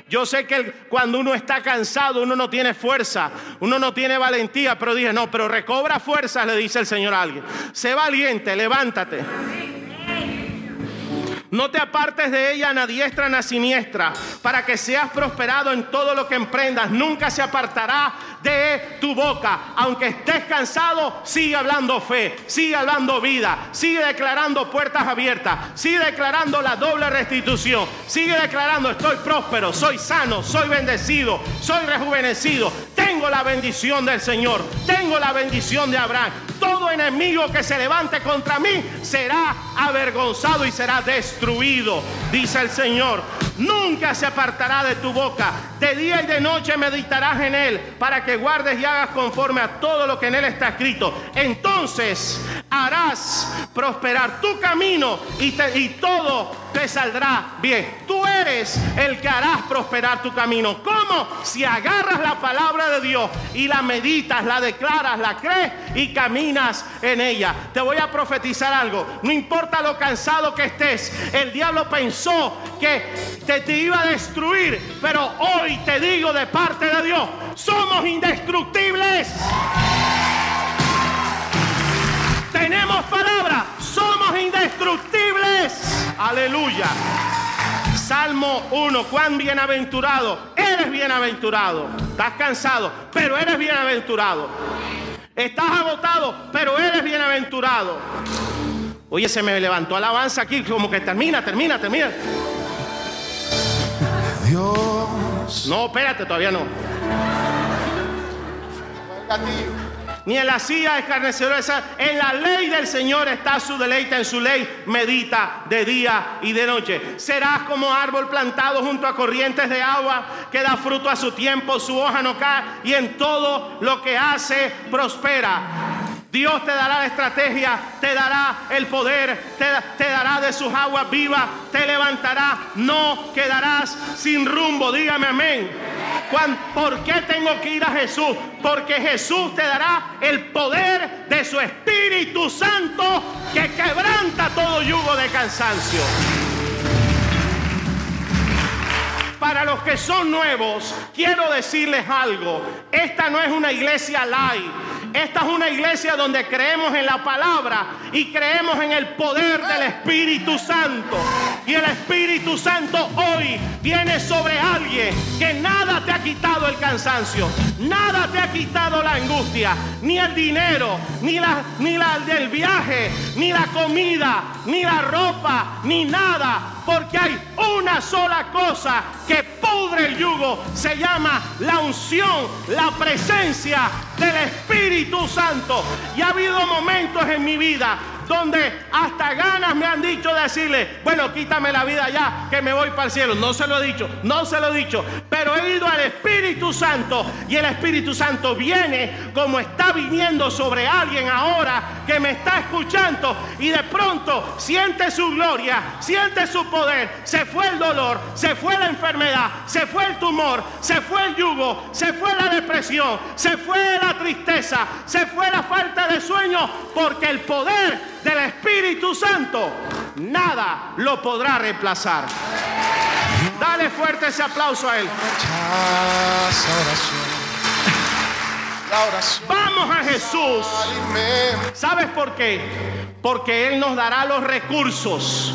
Yo sé que cuando uno está cansado, uno no tiene fuerza, uno no tiene valentía, pero dije, no, pero recobra fuerza, le dice el Señor a alguien. Sé valiente, levántate. No te apartes de ella a diestra ni a siniestra, para que seas prosperado en todo lo que emprendas. Nunca se apartará de tu boca. Aunque estés cansado, sigue hablando fe, sigue hablando vida, sigue declarando puertas abiertas, sigue declarando la doble restitución, sigue declarando estoy próspero, soy sano, soy bendecido, soy rejuvenecido, tengo la bendición del Señor, tengo la bendición de Abraham. Todo enemigo que se levante contra mí será avergonzado y será destruido, dice el Señor. Nunca se apartará de tu boca. De día y de noche meditarás en él para que guardes y hagas conforme a todo lo que en él está escrito. Entonces harás prosperar tu camino y, y todo te saldrá bien. Tú eres el que harás prosperar tu camino. ¿Cómo? Si agarras la palabra de Dios y la meditas, la declaras, la crees y caminas en ella. Te voy a profetizar algo. No importa lo cansado que estés. El diablo pensó que te, iba a destruir. Pero hoy te digo de parte de Dios, somos indestructibles. Tenemos palabra, somos indestructibles. Aleluya. Salmo 1, cuán bienaventurado. Eres bienaventurado. Estás cansado, pero eres bienaventurado. Estás agotado, pero eres bienaventurado. Oye, se me levantó alabanza aquí, como que termina, termina, termina. Dios. No, espérate, todavía no. Ni en la silla escarnecedora, en la ley del Señor está su deleite, en su ley medita de día y de noche. Serás como árbol plantado junto a corrientes de agua que da fruto a su tiempo, su hoja no cae y en todo lo que hace prospera. Dios te dará la estrategia, te dará el poder, te, dará de sus aguas vivas, te levantará, no quedarás sin rumbo. Dígame amén. ¿Por qué tengo que ir a Jesús? Porque Jesús te dará el poder de su Espíritu Santo que quebranta todo yugo de cansancio. Para los que son nuevos, quiero decirles algo. Esta no es una iglesia light. Esta es una iglesia donde creemos en la palabra y creemos en el poder del Espíritu Santo. Y el Espíritu Santo hoy viene sobre alguien que nada te ha quitado el cansancio, nada te ha quitado la angustia, ni el dinero, ni la, ni la del viaje, ni la comida, ni la ropa, ni nada porque hay una sola cosa que pudre Se llama la unción, la presencia del Espíritu Santo. Y ha habido momentos en mi vida donde hasta ganas me han dicho decirle, bueno, quítame la vida ya, que me voy para el cielo. No se lo he dicho, no se lo he dicho. Pero he ido al Espíritu Santo y el Espíritu Santo viene como está viniendo sobre alguien ahora que me está escuchando y de pronto siente su gloria, siente su poder, se fue el dolor, se fue la enfermedad, se fue el tumor, se fue el yugo, se fue la depresión, se fue la tristeza, se fue la falta de sueño, porque el poder del Espíritu Santo nada lo podrá reemplazar. Dale fuerte ese aplauso a Él. Vamos a Jesús. ¿Sabes por qué? Porque Él nos dará los recursos.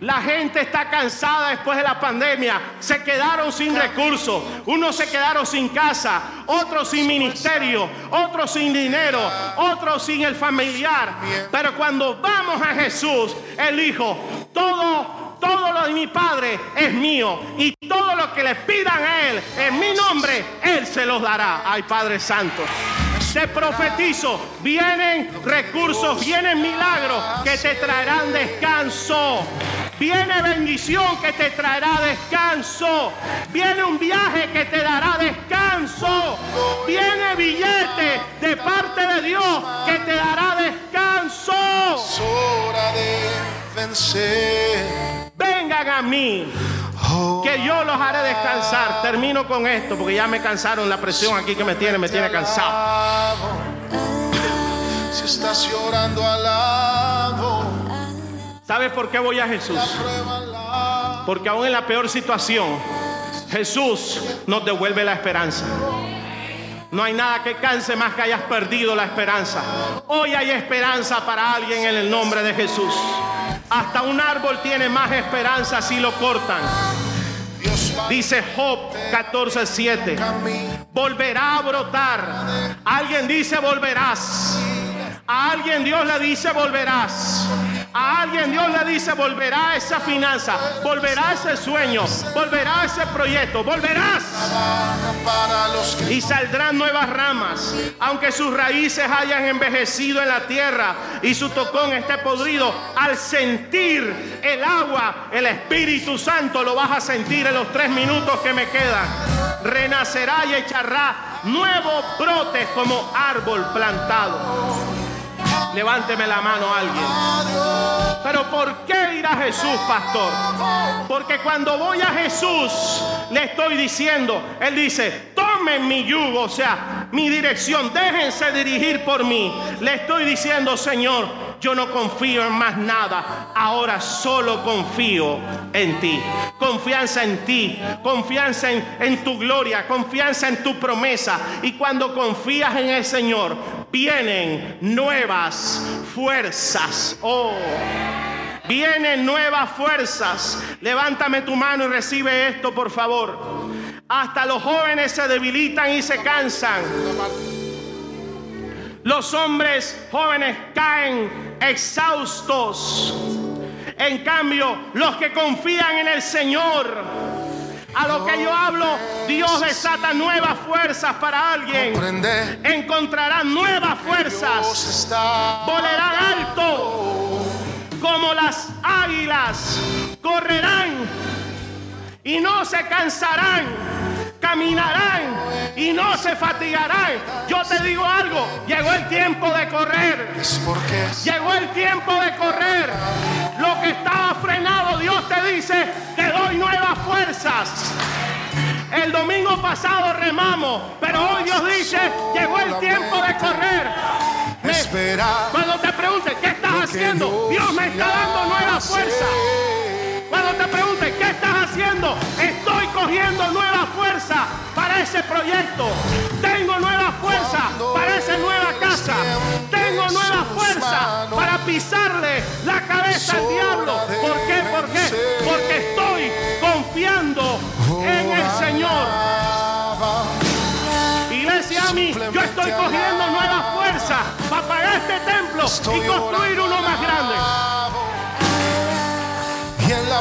La gente está cansada después de la pandemia. Se quedaron sin recursos. Unos se quedaron sin casa, otros sin ministerio, otros sin dinero, otros sin el familiar. Pero cuando vamos a Jesús, Él dijo, todo todo lo de mi Padre es mío y todo lo que le pidan a Él en mi nombre, Él se los dará. Ay Padre Santo. Te profetizo, vienen recursos, vienen milagros que te traerán descanso. Viene bendición que te traerá descanso. Viene un viaje que te dará descanso. Viene billete de parte de Dios que te dará descanso. de vencer. Vengan a mí que yo los haré descansar. Termino con esto porque ya me cansaron la presión aquí que me tiene, me tiene cansado. Si estás llorando alabo. ¿Sabes por qué voy a Jesús? Porque aún en la peor situación, Jesús nos devuelve la esperanza. No hay nada que canse más que hayas perdido la esperanza. Hoy hay esperanza para alguien en el nombre de Jesús. Hasta un árbol tiene más esperanza si lo cortan. Dice Job 14:7. Volverá a brotar. Alguien dice volverás. A alguien Dios le dice volverás. A alguien Dios le dice volverá esa finanza, volverá ese sueño, volverá ese proyecto, volverás. Y saldrán nuevas ramas, aunque sus raíces hayan envejecido en la tierra y su tocón esté podrido. Al sentir el agua, el Espíritu Santo lo vas a sentir en los tres minutos que me quedan. Renacerá y echará nuevos brotes como árbol plantado. Levánteme la mano alguien. Pero ¿por qué ir a Jesús, pastor? Porque cuando voy a Jesús, le estoy diciendo, Él dice, tomen mi yugo, o sea, mi dirección, déjense dirigir por mí. Le estoy diciendo, Señor, yo no confío en más nada, ahora solo confío en ti. Confianza en ti, confianza en, tu gloria, confianza en tu promesa. Y cuando confías en el Señor, vienen nuevas fuerzas. Oh. Vienen nuevas fuerzas. Levántame tu mano y recibe esto, por favor. Hasta los jóvenes se debilitan y se cansan. Los hombres jóvenes caen exhaustos. En cambio, los que confían en el Señor, a lo que yo hablo, Dios desata nuevas fuerzas para alguien. Encontrarán nuevas fuerzas. Volarán alto como las águilas. Correrán y no se cansarán caminarán y no se fatigarán. Yo te digo algo, llegó el tiempo de correr. Llegó el tiempo de correr. Lo que estaba frenado, Dios te dice, te doy nuevas fuerzas. El domingo pasado remamos, pero hoy Dios dice, llegó el tiempo de correr. cuando te pregunte ¿qué estás haciendo? Dios me está dando nuevas fuerzas. Cuando te pregunte ¿qué estás haciendo? Estoy cogiendo nueva fuerza para ese proyecto. Tengo nueva fuerza para esa nueva casa. Tengo nueva fuerza para pisarle la cabeza al diablo. ¿Por qué? ¿Por qué? Porque estoy confiando en el Señor. Iglesia a mí, yo estoy cogiendo nueva fuerza para pagar este templo y construir uno más grande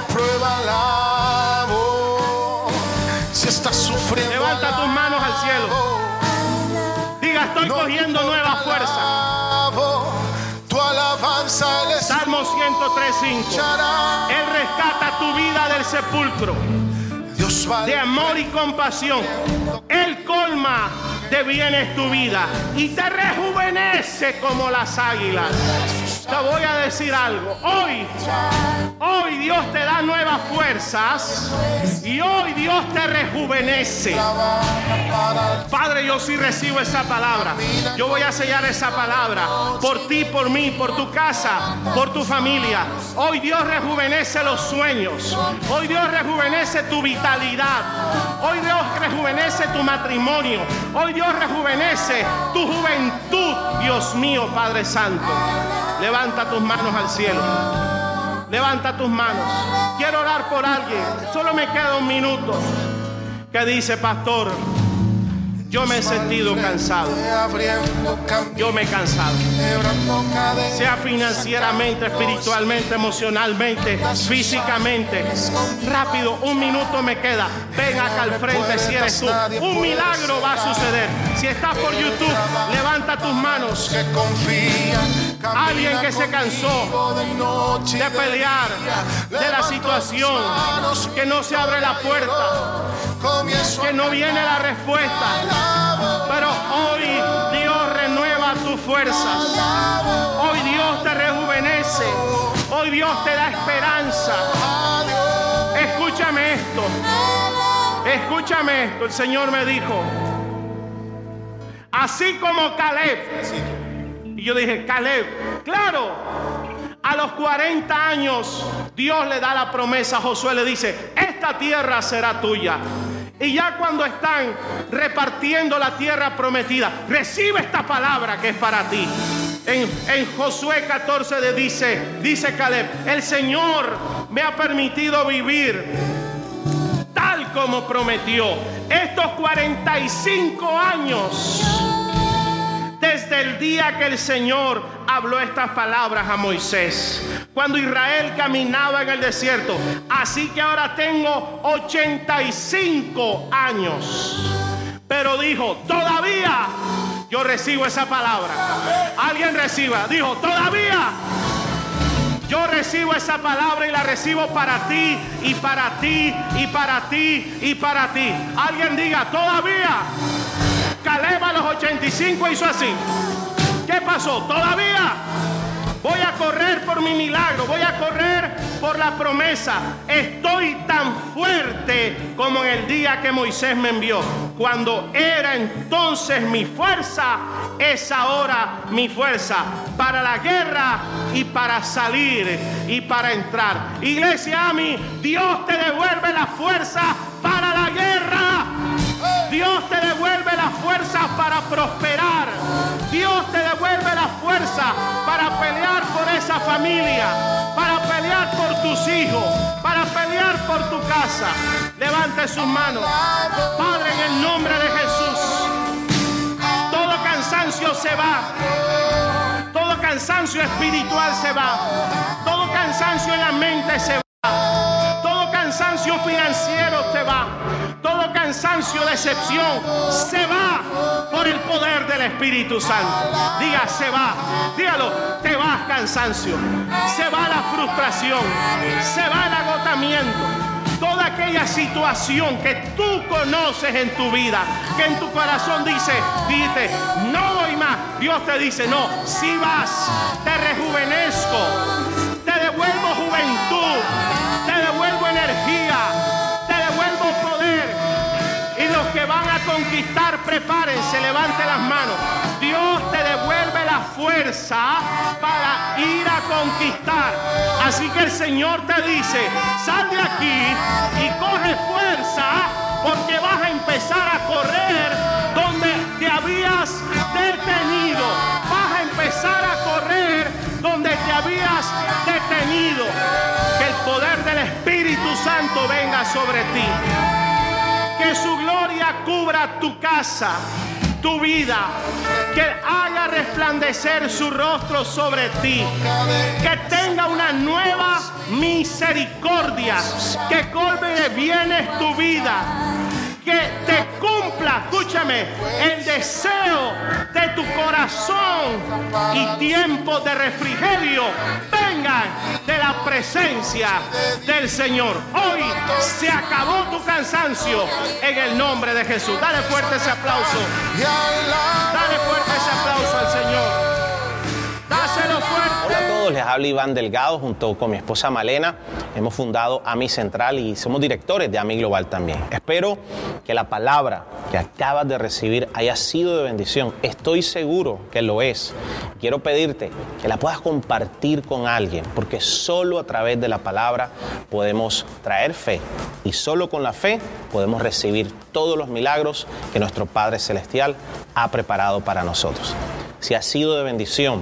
prueba Si estás sufriendo, levanta tus manos al cielo. Diga, estoy cogiendo nueva fuerza. Tu alabanza Salmo 103:5. Él rescata tu vida del sepulcro. De amor y compasión. Él colma de bienes tu vida y te rejuvenece como las águilas. Te voy a decir algo. Hoy, hoy Dios te da nuevas fuerzas y hoy Dios te rejuvenece. Padre, yo sí recibo esa palabra. Yo voy a sellar esa palabra por ti, por mí, por tu casa, por tu familia. Hoy Dios rejuvenece los sueños. Hoy Dios rejuvenece tu vitalidad. Hoy Dios rejuvenece tu matrimonio. Hoy Dios rejuvenece tu juventud. Dios mío, Padre Santo. Levanta tus manos al cielo. Levanta tus manos. Quiero orar por alguien. Solo me queda un minuto. ¿Qué dice, pastor? Yo me he sentido cansado. Yo me he cansado. Sea financieramente, espiritualmente, emocionalmente, físicamente. Rápido, un minuto me queda. Ven acá al frente si eres tú. Un milagro va a suceder. Si estás por YouTube, levanta tus manos. Alguien que se cansó de pelear, de la situación, que no se abre la puerta, que no viene la respuesta. Pero hoy Dios renueva tus fuerzas. Hoy Dios te rejuvenece. Hoy Dios te da esperanza. Escúchame esto. Escúchame esto. El Señor me dijo. Así como Caleb y yo dije, Caleb, claro, a los 40 años Dios le da la promesa a Josué, le dice, esta tierra será tuya. Y ya cuando están repartiendo la tierra prometida, recibe esta palabra que es para ti. En, Josué 14 de dice, dice Caleb, el Señor me ha permitido vivir tal como prometió. Estos 45 años el día que el Señor habló estas palabras a Moisés, cuando Israel caminaba en el desierto. Así que ahora tengo 85 años. Pero dijo, todavía yo recibo esa palabra. Alguien reciba, dijo, todavía. Yo recibo esa palabra y la recibo para ti y para ti y para ti y para ti. Alguien diga, todavía. Caleb a los 85 hizo así. ¿Qué pasó? Todavía voy a correr por mi milagro, voy a correr por la promesa. Estoy tan fuerte como en el día que Moisés me envió. Cuando era entonces mi fuerza, es ahora mi fuerza para la guerra y para salir y para entrar. Iglesia a mí, Dios te devuelve la fuerza Dios te devuelve la fuerza para prosperar. Dios te devuelve la fuerza para pelear por esa familia, para pelear por tus hijos, para pelear por tu casa. Levante sus manos. Padre, en el nombre de Jesús, todo cansancio se va. Todo cansancio espiritual se va. Todo cansancio en la mente se va. Cansancio financiero se va todo cansancio, decepción, se va por el poder del Espíritu Santo. Diga, se va. Dígalo, te vas cansancio. Se va la frustración. Se va el agotamiento. Toda aquella situación que tú conoces en tu vida, que en tu corazón dice, dice, no voy más. Dios te dice, no, si vas, te rejuvenezco, conquistar, prepárense, levante las manos. Dios te devuelve la fuerza para ir a conquistar. Así que el Señor te dice, sal de aquí y coge fuerza porque vas a empezar a correr donde te habías detenido. Vas a empezar a correr donde te habías detenido. Que el poder del Espíritu Santo venga sobre ti que su gloria cubra tu casa, tu vida, que haga resplandecer su rostro sobre ti, que tenga una nueva misericordia, que colme de bienes tu vida que te cumpla, escúchame, el deseo de tu corazón y tiempo de refrigerio vengan de la presencia del Señor. Hoy se acabó tu cansancio en el nombre de Jesús. Dale fuerte ese aplauso. Dale fuerte todos, les habla Iván Delgado junto con mi esposa Malena. Hemos fundado AMI Central y somos directores de AMI Global también. Espero que la palabra que acabas de recibir haya sido de bendición. Estoy seguro que lo es. Quiero pedirte que la puedas compartir con alguien, porque solo a través de la palabra podemos traer fe y solo con la fe podemos recibir todos los milagros que nuestro Padre Celestial ha preparado para nosotros. Si ha sido de bendición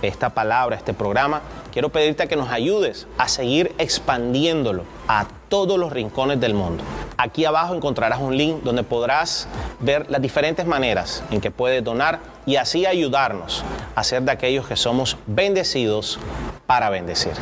esta palabra, este programa, quiero pedirte que nos ayudes a seguir expandiéndolo a todos los rincones del mundo. Aquí abajo encontrarás un link donde podrás ver las diferentes maneras en que puedes donar y así ayudarnos a ser de aquellos que somos bendecidos para bendecir.